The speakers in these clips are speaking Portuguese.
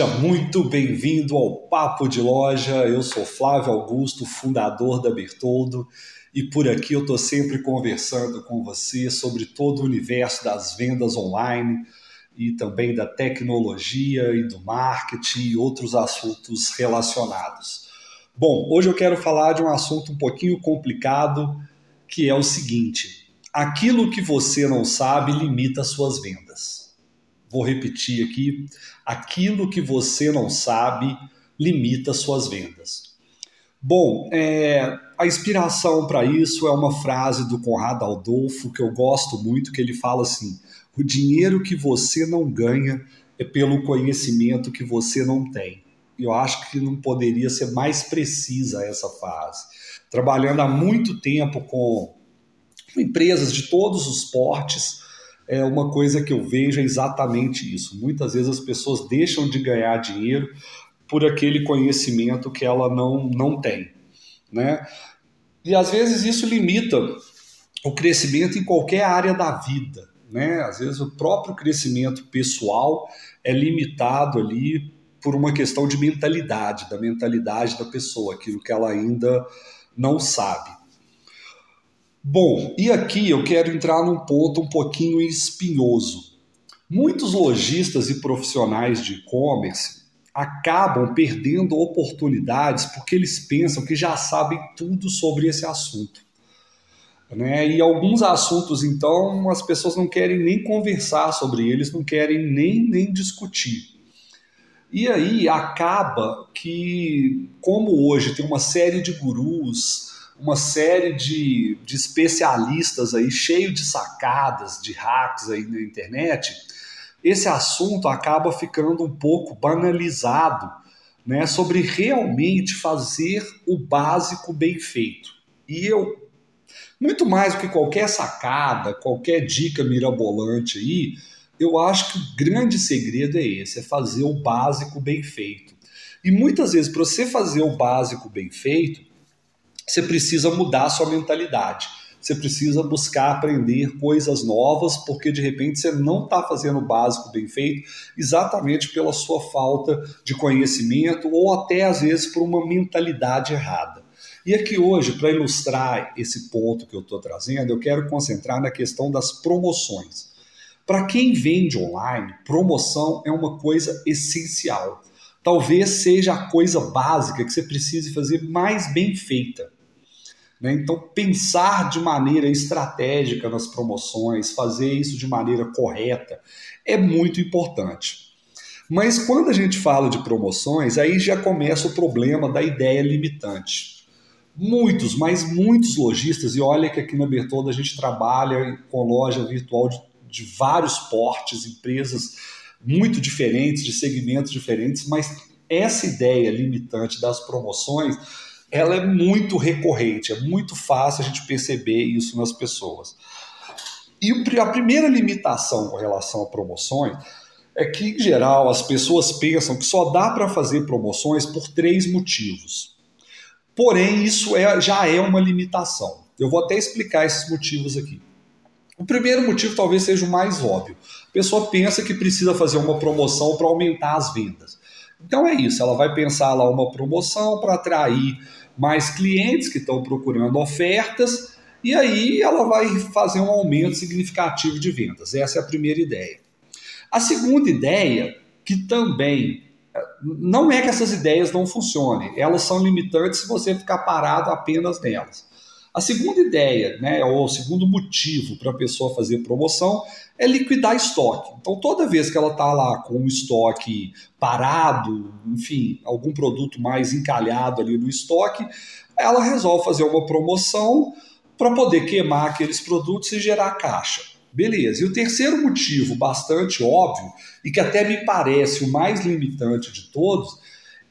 Seja muito bem-vindo ao Papo de Loja. Eu sou Flávio Augusto, fundador da Bertoldo, e por aqui eu estou sempre conversando com você sobre todo o universo das vendas online e também da tecnologia e do marketing e outros assuntos relacionados. Bom, hoje eu quero falar de um assunto um pouquinho complicado, que é o seguinte: aquilo que você não sabe limita suas vendas. Vou repetir aqui: aquilo que você não sabe limita suas vendas. Bom, é, a inspiração para isso é uma frase do Conrado Adolfo que eu gosto muito, que ele fala assim: o dinheiro que você não ganha é pelo conhecimento que você não tem. Eu acho que não poderia ser mais precisa essa frase. Trabalhando há muito tempo com empresas de todos os portes, é uma coisa que eu vejo é exatamente isso. Muitas vezes as pessoas deixam de ganhar dinheiro por aquele conhecimento que ela não, não tem, né? E às vezes isso limita o crescimento em qualquer área da vida, né? Às vezes o próprio crescimento pessoal é limitado ali por uma questão de mentalidade, da mentalidade da pessoa, aquilo que ela ainda não sabe. Bom, e aqui eu quero entrar num ponto um pouquinho espinhoso. Muitos lojistas e profissionais de e-commerce acabam perdendo oportunidades porque eles pensam que já sabem tudo sobre esse assunto. Né? E alguns assuntos, então, as pessoas não querem nem conversar sobre eles, não querem nem, nem discutir. E aí acaba que, como hoje tem uma série de gurus, uma série de, de especialistas aí, cheio de sacadas, de hacks aí na internet, esse assunto acaba ficando um pouco banalizado, né, sobre realmente fazer o básico bem feito. E eu, muito mais do que qualquer sacada, qualquer dica mirabolante aí, eu acho que o grande segredo é esse, é fazer o básico bem feito. E muitas vezes, para você fazer o básico bem feito, você precisa mudar a sua mentalidade. Você precisa buscar aprender coisas novas, porque de repente você não está fazendo o básico bem feito, exatamente pela sua falta de conhecimento ou até às vezes por uma mentalidade errada. E aqui hoje, para ilustrar esse ponto que eu estou trazendo, eu quero concentrar na questão das promoções. Para quem vende online, promoção é uma coisa essencial. Talvez seja a coisa básica que você precise fazer mais bem feita. Né? Então, pensar de maneira estratégica nas promoções, fazer isso de maneira correta, é muito importante. Mas quando a gente fala de promoções, aí já começa o problema da ideia limitante. Muitos, mas muitos lojistas, e olha que aqui na Bertolda a gente trabalha com loja virtual de, de vários portes, empresas muito diferentes, de segmentos diferentes, mas essa ideia limitante das promoções ela é muito recorrente, é muito fácil a gente perceber isso nas pessoas. E a primeira limitação com relação a promoções é que, em geral, as pessoas pensam que só dá para fazer promoções por três motivos. Porém, isso é, já é uma limitação. Eu vou até explicar esses motivos aqui. O primeiro motivo talvez seja o mais óbvio. A pessoa pensa que precisa fazer uma promoção para aumentar as vendas. Então é isso, ela vai pensar lá uma promoção para atrair mais clientes que estão procurando ofertas e aí ela vai fazer um aumento significativo de vendas. Essa é a primeira ideia. A segunda ideia, que também não é que essas ideias não funcionem, elas são limitantes se você ficar parado apenas nelas. A segunda ideia, né, ou o segundo motivo para a pessoa fazer promoção é liquidar estoque. Então, toda vez que ela está lá com um estoque parado, enfim, algum produto mais encalhado ali no estoque, ela resolve fazer uma promoção para poder queimar aqueles produtos e gerar caixa. Beleza. E o terceiro motivo, bastante óbvio, e que até me parece o mais limitante de todos,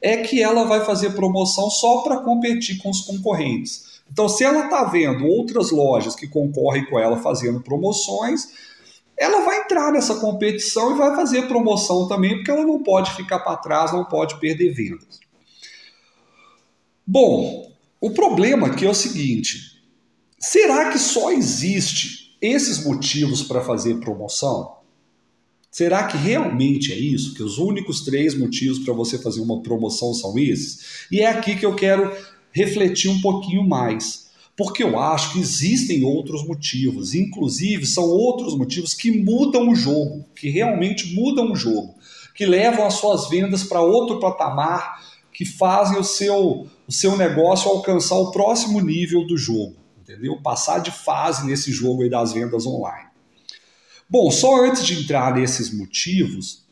é que ela vai fazer promoção só para competir com os concorrentes. Então, se ela está vendo outras lojas que concorrem com ela fazendo promoções, ela vai entrar nessa competição e vai fazer promoção também, porque ela não pode ficar para trás, não pode perder vendas. Bom, o problema aqui é o seguinte: será que só existe esses motivos para fazer promoção? Será que realmente é isso? Que os únicos três motivos para você fazer uma promoção são esses? E é aqui que eu quero refletir um pouquinho mais. Porque eu acho que existem outros motivos, inclusive são outros motivos que mudam o jogo, que realmente mudam o jogo, que levam as suas vendas para outro patamar, que fazem o seu, o seu negócio alcançar o próximo nível do jogo, entendeu? Passar de fase nesse jogo aí das vendas online. Bom, só antes de entrar nesses motivos,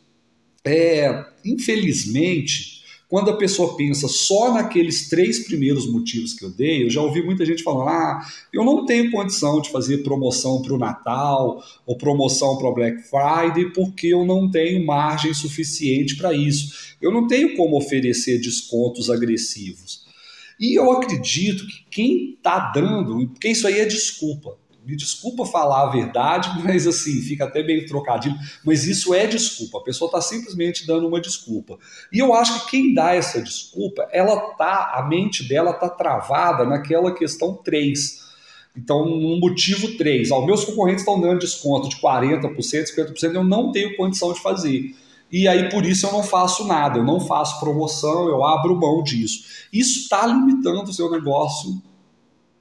é, infelizmente, quando a pessoa pensa só naqueles três primeiros motivos que eu dei, eu já ouvi muita gente falando: ah, eu não tenho condição de fazer promoção para o Natal ou promoção para o Black Friday porque eu não tenho margem suficiente para isso. Eu não tenho como oferecer descontos agressivos. E eu acredito que quem está dando, porque isso aí é desculpa me desculpa falar a verdade, mas assim, fica até meio trocadilho, mas isso é desculpa. A pessoa está simplesmente dando uma desculpa. E eu acho que quem dá essa desculpa, ela tá, a mente dela tá travada naquela questão 3. Então, no motivo 3, ó, meus concorrentes estão dando desconto de 40%, 50%, eu não tenho condição de fazer. E aí, por isso, eu não faço nada, eu não faço promoção, eu abro mão disso. Isso está limitando o seu negócio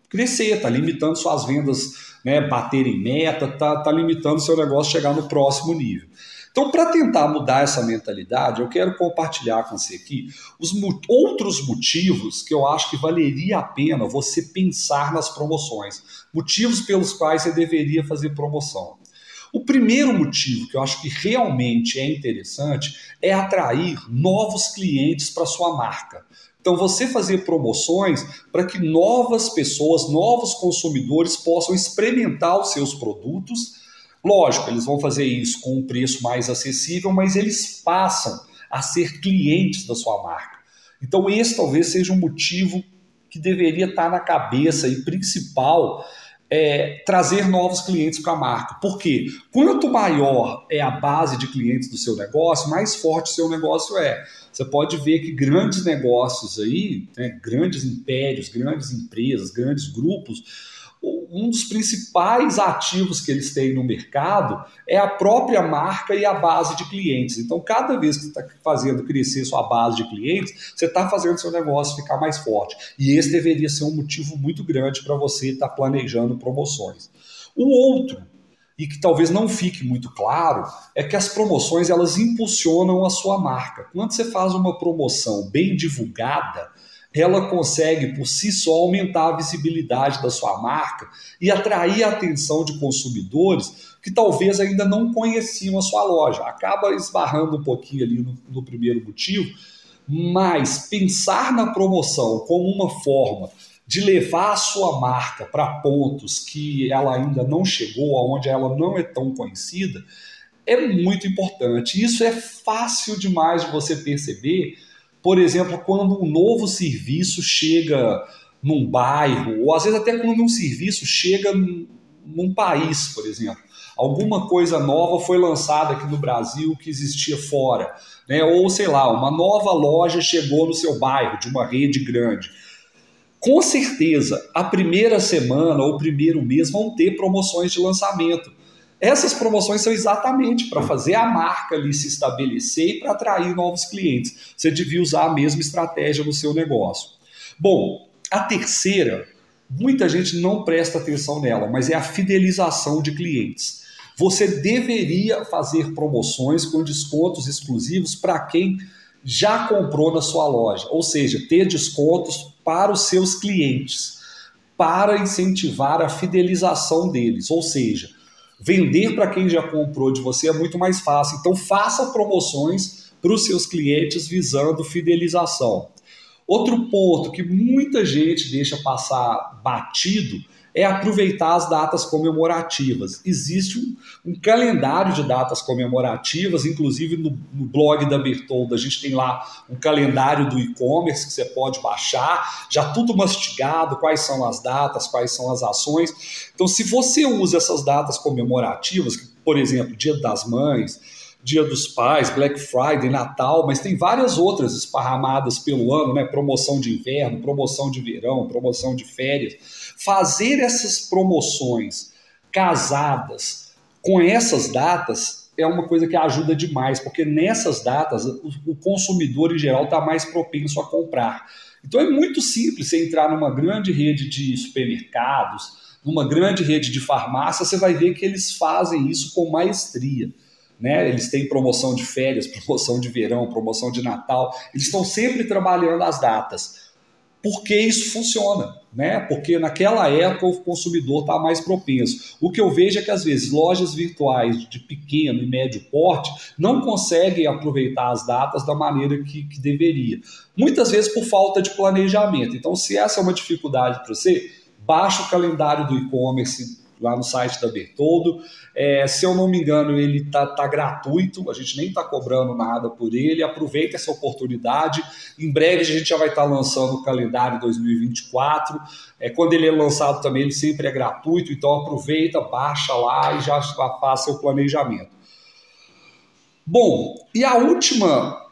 crescer, está limitando suas vendas né, bater em meta, está tá limitando seu negócio chegar no próximo nível. Então, para tentar mudar essa mentalidade, eu quero compartilhar com você aqui os outros motivos que eu acho que valeria a pena você pensar nas promoções. Motivos pelos quais você deveria fazer promoção. O primeiro motivo que eu acho que realmente é interessante é atrair novos clientes para sua marca. Então, você fazer promoções para que novas pessoas, novos consumidores possam experimentar os seus produtos. Lógico, eles vão fazer isso com um preço mais acessível, mas eles passam a ser clientes da sua marca. Então, esse talvez seja um motivo que deveria estar na cabeça e principal é, trazer novos clientes para a marca. Por quê? Quanto maior é a base de clientes do seu negócio, mais forte o seu negócio é. Você pode ver que grandes negócios aí, né, grandes impérios, grandes empresas, grandes grupos, um dos principais ativos que eles têm no mercado é a própria marca e a base de clientes. Então, cada vez que está fazendo crescer sua base de clientes, você está fazendo seu negócio ficar mais forte. E esse deveria ser um motivo muito grande para você estar tá planejando promoções. O outro, e que talvez não fique muito claro, é que as promoções elas impulsionam a sua marca. Quando você faz uma promoção bem divulgada, ela consegue por si só aumentar a visibilidade da sua marca e atrair a atenção de consumidores que talvez ainda não conheciam a sua loja. Acaba esbarrando um pouquinho ali no, no primeiro motivo, mas pensar na promoção como uma forma de levar a sua marca para pontos que ela ainda não chegou, aonde ela não é tão conhecida, é muito importante. Isso é fácil demais de você perceber por exemplo, quando um novo serviço chega num bairro, ou às vezes até quando um serviço chega num país, por exemplo. Alguma coisa nova foi lançada aqui no Brasil que existia fora. Né? Ou, sei lá, uma nova loja chegou no seu bairro, de uma rede grande. Com certeza, a primeira semana ou o primeiro mês vão ter promoções de lançamento. Essas promoções são exatamente para fazer a marca ali se estabelecer e para atrair novos clientes. Você devia usar a mesma estratégia no seu negócio. Bom, a terceira, muita gente não presta atenção nela, mas é a fidelização de clientes. Você deveria fazer promoções com descontos exclusivos para quem já comprou na sua loja, ou seja, ter descontos para os seus clientes, para incentivar a fidelização deles, ou seja, Vender para quem já comprou de você é muito mais fácil. Então faça promoções para os seus clientes visando fidelização. Outro ponto que muita gente deixa passar batido é aproveitar as datas comemorativas. Existe um, um calendário de datas comemorativas, inclusive no, no, blog da Bertolda, a gente tem lá um calendário do e-commerce que você pode baixar, já tudo mastigado, quais são as datas, quais são as ações. Então, se você usa essas datas comemorativas, por exemplo, Dia das Mães, Dia dos Pais, Black Friday, Natal, mas tem várias outras esparramadas pelo ano, né? Promoção de inverno, promoção de verão, promoção de férias. Fazer essas promoções casadas com essas datas é uma coisa que ajuda demais, porque nessas datas o, consumidor em geral está mais propenso a comprar. Então é muito simples você entrar numa grande rede de supermercados, numa grande rede de farmácia, você vai ver que eles fazem isso com maestria. Né? Eles têm promoção de férias, promoção de verão, promoção de Natal, eles estão sempre trabalhando as datas. Por que isso funciona? Né? Porque naquela época o consumidor está mais propenso. O que eu vejo é que às vezes lojas virtuais de pequeno e médio porte não conseguem aproveitar as datas da maneira que, que deveria. Muitas vezes por falta de planejamento. Então, se essa é uma dificuldade para você, baixa o calendário do e-commerce lá no site da Bertoldo. É, se eu não me engano, ele está tá gratuito, a gente nem está cobrando nada por ele. Aproveita essa oportunidade. Em breve a gente já vai estar tá lançando o calendário 2024. É, quando ele é lançado também, ele sempre é gratuito, então aproveita, baixa lá e já faça o planejamento. Bom, e a última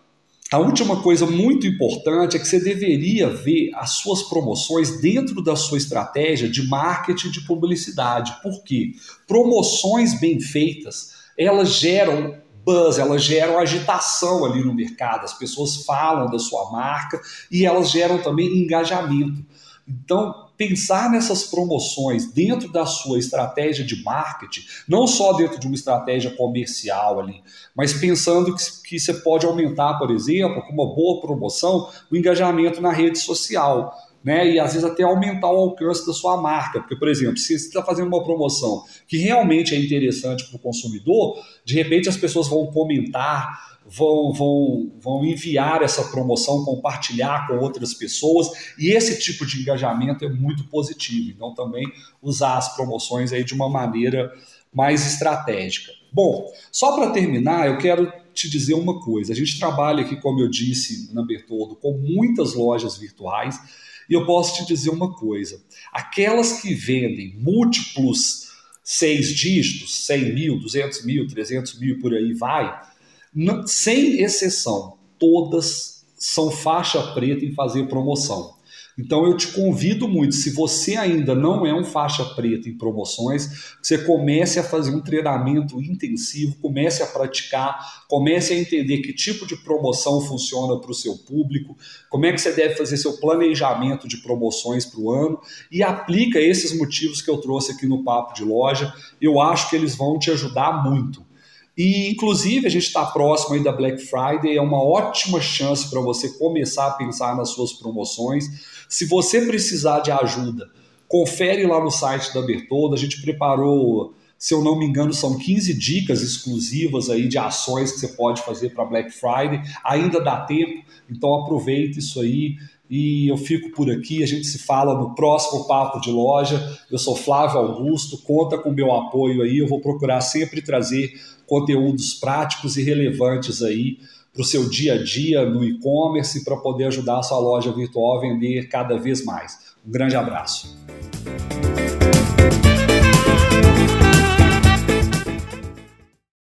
a última coisa muito importante é que você deveria ver as suas promoções dentro da sua estratégia de marketing de publicidade. Por quê? Promoções bem feitas, elas geram buzz, elas geram agitação ali no mercado. As pessoas falam da sua marca e elas geram também engajamento. Então, pensar nessas promoções dentro da sua estratégia de marketing, não só dentro de uma estratégia comercial ali, mas pensando que, que você pode aumentar, por exemplo, com uma boa promoção, o engajamento na rede social. Né, e às vezes até aumentar o alcance da sua marca. Porque, por exemplo, se você está fazendo uma promoção que realmente é interessante para o consumidor, de repente as pessoas vão comentar, vão, vão, vão enviar essa promoção, compartilhar com outras pessoas, e esse tipo de engajamento é muito positivo. Então, também usar as promoções aí de uma maneira mais estratégica. Bom, só para terminar, eu quero te dizer uma coisa. A gente trabalha aqui, como eu disse na Bertoldo, com muitas lojas virtuais, e eu posso te dizer uma coisa: aquelas que vendem múltiplos seis dígitos, 100 mil, 200 mil, 300 mil, por aí vai, sem exceção, todas são faixa preta em fazer promoção. Então eu te convido muito, se você ainda não é um faixa preta em promoções, você comece a fazer um treinamento intensivo, comece a praticar, comece a entender que tipo de promoção funciona para o seu público, como é que você deve fazer seu planejamento de promoções para o ano e aplica esses motivos que eu trouxe aqui no papo de loja. Eu acho que eles vão te ajudar muito. E, inclusive, a gente está próximo aí da Black Friday, é uma ótima chance para você começar a pensar nas suas promoções. Se você precisar de ajuda, confere lá no site da Bertolda, a gente preparou, se eu não me engano, são 15 dicas exclusivas aí de ações que você pode fazer para Black Friday. Ainda dá tempo, então aproveita isso aí. E eu fico por aqui, a gente se fala no próximo Papo de Loja. Eu sou Flávio Augusto, conta com meu apoio aí, eu vou procurar sempre trazer conteúdos práticos e relevantes aí para o seu dia a dia no e-commerce para poder ajudar a sua loja virtual a vender cada vez mais. Um grande abraço.